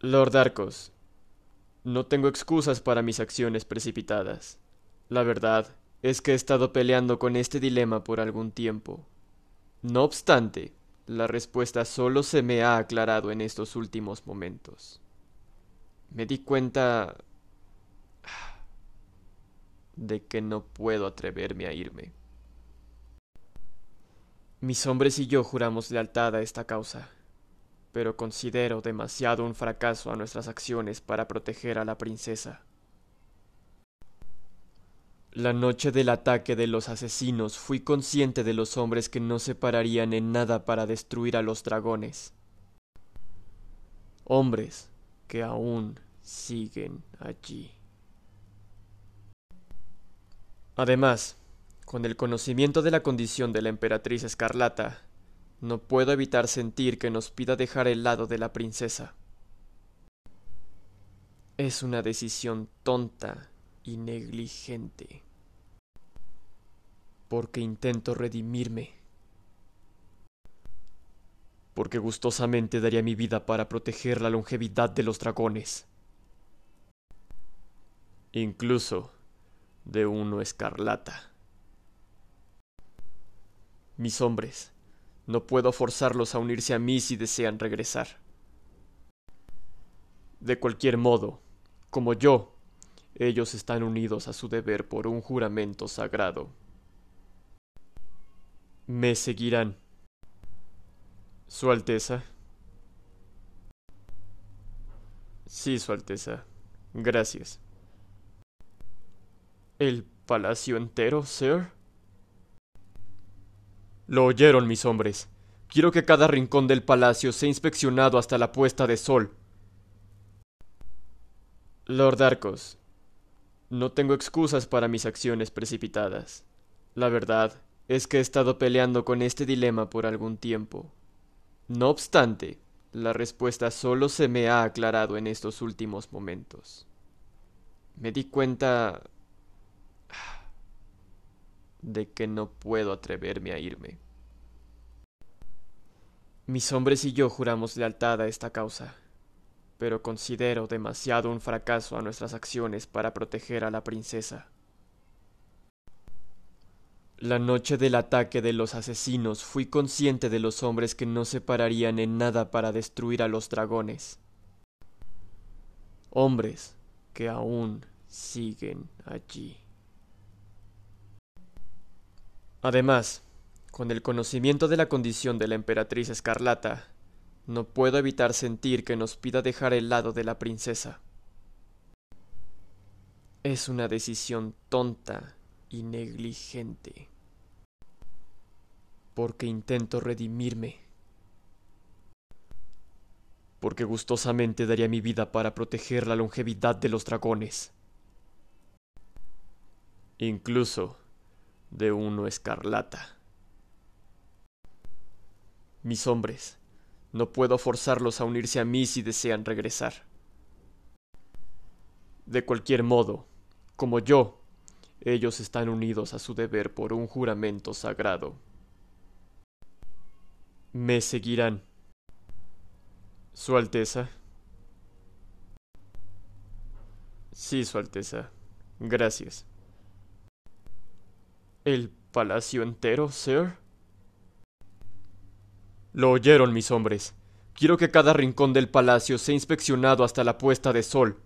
Lord Arcos, no tengo excusas para mis acciones precipitadas. La verdad es que he estado peleando con este dilema por algún tiempo. No obstante, la respuesta solo se me ha aclarado en estos últimos momentos. Me di cuenta de que no puedo atreverme a irme. Mis hombres y yo juramos lealtad a esta causa, pero considero demasiado un fracaso a nuestras acciones para proteger a la princesa. La noche del ataque de los asesinos fui consciente de los hombres que no se pararían en nada para destruir a los dragones. Hombres que aún siguen allí. Además, con el conocimiento de la condición de la emperatriz escarlata, no puedo evitar sentir que nos pida dejar el lado de la princesa. Es una decisión tonta y negligente. Porque intento redimirme. Porque gustosamente daría mi vida para proteger la longevidad de los dragones. Incluso de uno escarlata. Mis hombres, no puedo forzarlos a unirse a mí si desean regresar. De cualquier modo, como yo, ellos están unidos a su deber por un juramento sagrado. Me seguirán. Su Alteza. Sí, Su Alteza. Gracias. ¿El palacio entero, sir? Lo oyeron mis hombres. Quiero que cada rincón del palacio sea inspeccionado hasta la puesta de sol. Lord Arcos, no tengo excusas para mis acciones precipitadas. La verdad es que he estado peleando con este dilema por algún tiempo. No obstante, la respuesta solo se me ha aclarado en estos últimos momentos. Me di cuenta de que no puedo atreverme a irme. Mis hombres y yo juramos lealtad a esta causa, pero considero demasiado un fracaso a nuestras acciones para proteger a la princesa. La noche del ataque de los asesinos fui consciente de los hombres que no se pararían en nada para destruir a los dragones. Hombres que aún siguen allí. Además, con el conocimiento de la condición de la emperatriz escarlata, no puedo evitar sentir que nos pida dejar el lado de la princesa. Es una decisión tonta y negligente. Porque intento redimirme. Porque gustosamente daría mi vida para proteger la longevidad de los dragones. Incluso de uno escarlata. Mis hombres, no puedo forzarlos a unirse a mí si desean regresar. De cualquier modo, como yo, ellos están unidos a su deber por un juramento sagrado. Me seguirán. Su Alteza. Sí, Su Alteza. Gracias. ¿El palacio entero, sir? Lo oyeron mis hombres. Quiero que cada rincón del palacio sea inspeccionado hasta la puesta de sol.